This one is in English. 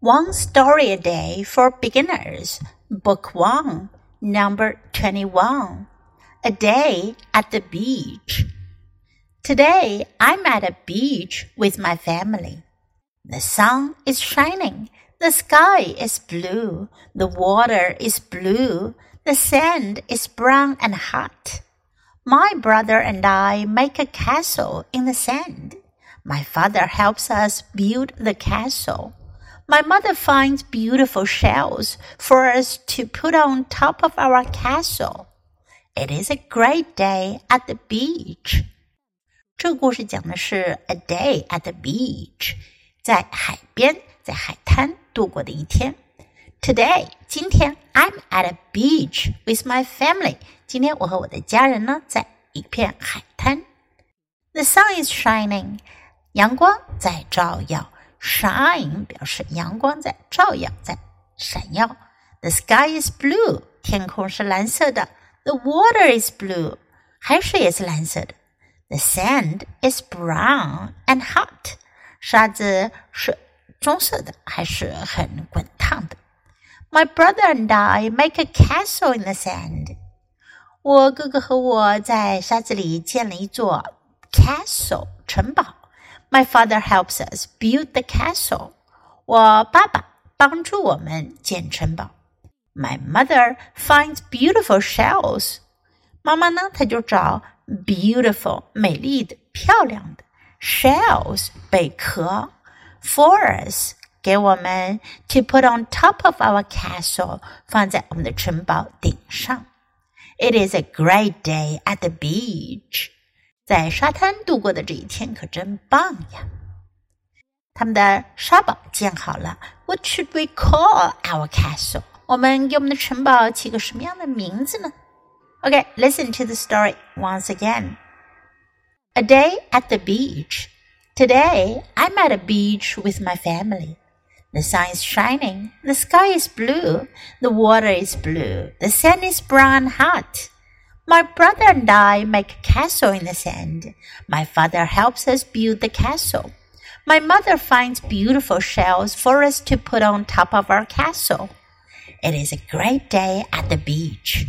One Story a Day for Beginners, Book 1, Number 21. A Day at the Beach. Today I'm at a beach with my family. The sun is shining. The sky is blue. The water is blue. The sand is brown and hot. My brother and I make a castle in the sand. My father helps us build the castle. My mother finds beautiful shells for us to put on top of our castle. It is a great day at the beach. 这个故事讲的是 a day at the beach，在海边，在海滩度过的一天。Today，今天 I'm at a beach with my family。今天我和我的家人呢，在一片海滩。The sun is shining，阳光在照耀。 Shine 表示阳光在照耀，在闪耀。The sky is blue，天空是蓝色的。The water is blue，海水也是蓝色的。The sand is brown and hot，沙子是棕色的，还是很滚烫的。My brother and I make a castle in the sand。我哥哥和我在沙子里建了一座 castle 城堡。My father helps us build the castle。我爸爸帮助我们建城堡。My mother finds beautiful shells。妈妈呢，她就找 beautiful 美丽的、漂亮的 shells 贝壳 for us 给我们 to put on top of our castle 放在我们的城堡顶上。it is a great day at the beach。 在沙滩度过的这一天可真棒呀！他们的沙堡建好了。What should we call our castle？我们给我们的城堡起个什么样的名字呢？Okay, listen to the story once again. A day at the beach. Today I'm at a beach with my family. The sun is shining. The sky is blue. The water is blue. The sand is brown hot. My brother and I make a castle in the sand. My father helps us build the castle. My mother finds beautiful shells for us to put on top of our castle. It is a great day at the beach.